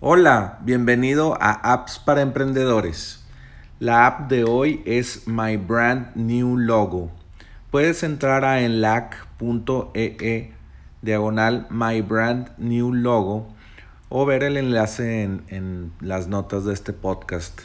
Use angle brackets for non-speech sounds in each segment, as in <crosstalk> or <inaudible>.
Hola, bienvenido a Apps para Emprendedores. La app de hoy es My Brand New Logo. Puedes entrar a enlac.ee e diagonal My Brand New Logo o ver el enlace en, las notas de este podcast.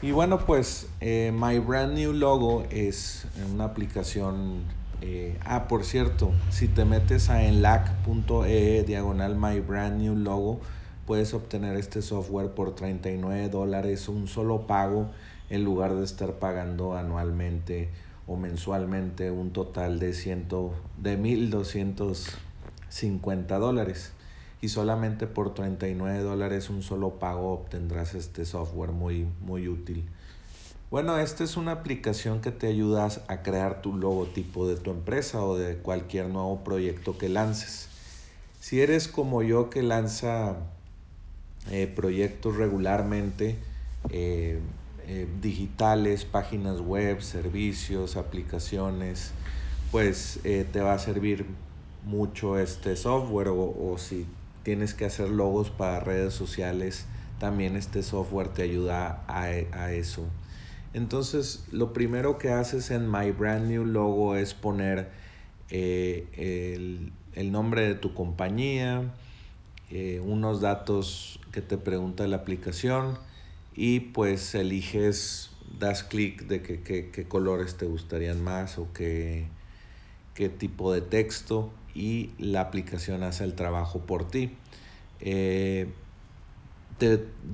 Y bueno, pues eh, My Brand New Logo es una aplicación. Eh, ah, por cierto, si te metes a enlac.ee e diagonal My Brand New Logo, puedes obtener este software por 39 dólares, un solo pago, en lugar de estar pagando anualmente o mensualmente un total de, ciento, de 1.250 dólares. Y solamente por 39 dólares un solo pago obtendrás este software muy, muy útil. Bueno, esta es una aplicación que te ayuda a crear tu logotipo de tu empresa o de cualquier nuevo proyecto que lances. Si eres como yo que lanza eh, proyectos regularmente, eh, eh, digitales, páginas web, servicios, aplicaciones, pues te va a servir mucho este software o, si tienes que hacer logos para redes sociales, también este software te ayuda a, a eso. Entonces, lo primero que haces en My Brand New Logo es poner el, el, nombre de tu compañía, unos datos que te pregunta la aplicación y pues eliges, das clic de qué colores te gustarían más o qué, qué tipo de texto y la aplicación hace el trabajo por ti. Eh,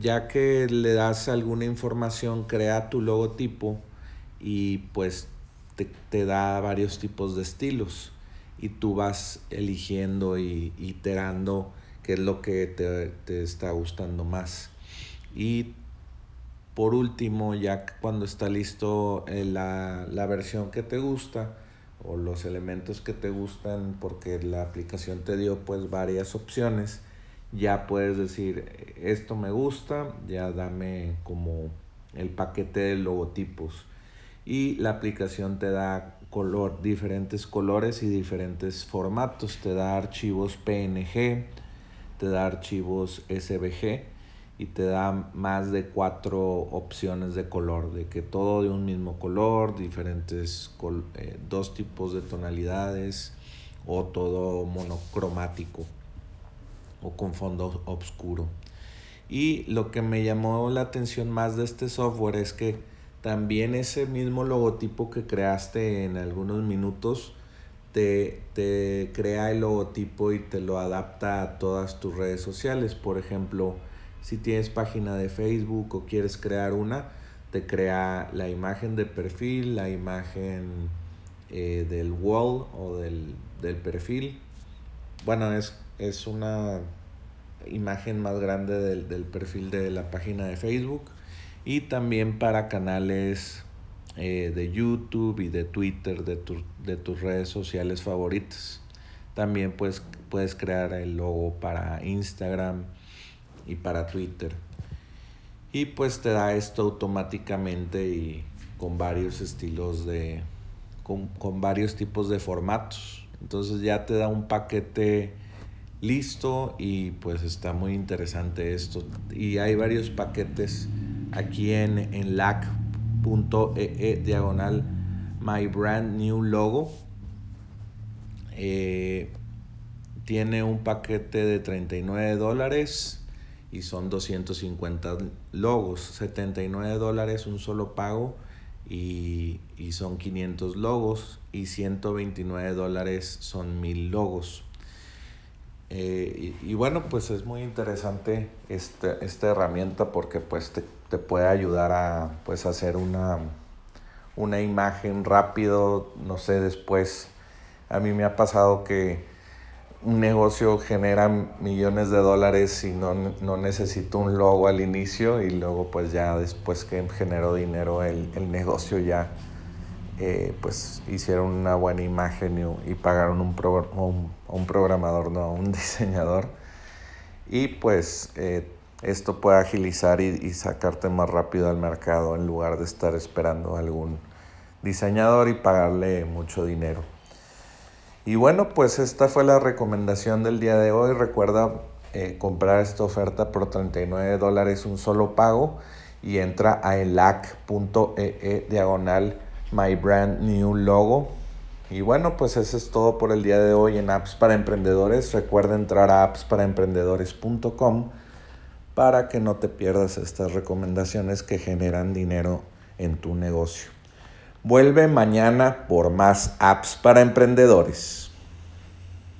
ya que le das alguna información, crea tu logotipo y pues te, te, da varios tipos de estilos y tú vas eligiendo y iterando qué es lo que te, está gustando más. Y por último, ya cuando está listo eh, la, la, versión que te gusta o los elementos que te gustan, porque la aplicación te dio pues varias opciones, ya puedes decir, esto me gusta, ya dame como el paquete de logotipos. Y la aplicación te da color, diferentes colores y diferentes formatos, te da archivos PNG, te da archivos SVG y te da más de cuatro opciones de color, de que todo de un mismo color, diferentes, eh, dos tipos de tonalidades o todo monocromático o con fondo oscuro. Y lo que me llamó la atención más de este software es que también ese mismo logotipo que creaste en algunos minutos, te, crea el logotipo y te lo adapta a todas tus redes sociales. Por ejemplo, si tienes página de Facebook o quieres crear una, te crea la imagen de perfil, la imagen eh, del wall o del, perfil. Bueno, es, es una imagen más grande del, del perfil de la página de Facebook y también para canales eh, de YouTube y de Twitter, de, de tus redes sociales favoritas. También pues, puedes crear el logo para Instagram y para Twitter. Y pues te da esto automáticamente y con varios estilos de... con, con varios tipos de formatos. Entonces ya te da un paquete listo y pues está muy interesante esto. Y hay varios paquetes aquí en, en LAC .ee diagonal my brand new logo. Eh, tiene un paquete de 39 dólares y son 250 logos. 79 dólares un solo pago y, son 500 logos y 129 dólares son 1000 logos. Eh, y, bueno, pues es muy interesante esta, esta herramienta porque pues te te puede ayudar a pues hacer una, una imagen rápido, no sé, después a mí me ha pasado que un negocio genera millones de dólares y no, no necesito un logo al inicio y luego pues ya después que generó dinero el, negocio ya eh, pues hicieron una buena imagen y, pagaron un, un, un, programador, no, un <laughs> diseñador y pues eh, esto puede agilizar y, sacarte más rápido al mercado en lugar de estar esperando a algún diseñador y pagarle mucho dinero. Y bueno, pues esta fue la recomendación del día de hoy. Recuerda eh, comprar esta oferta por 39 dólares un solo pago y entra a elac.ee e diagonal my brand new logo. Y bueno, pues eso es todo por el día de hoy en Apps para Emprendedores. Recuerda entrar a appsparaemprendedores.com para que no te pierdas estas recomendaciones que generan dinero en tu negocio. Vuelve mañana por más apps para emprendedores.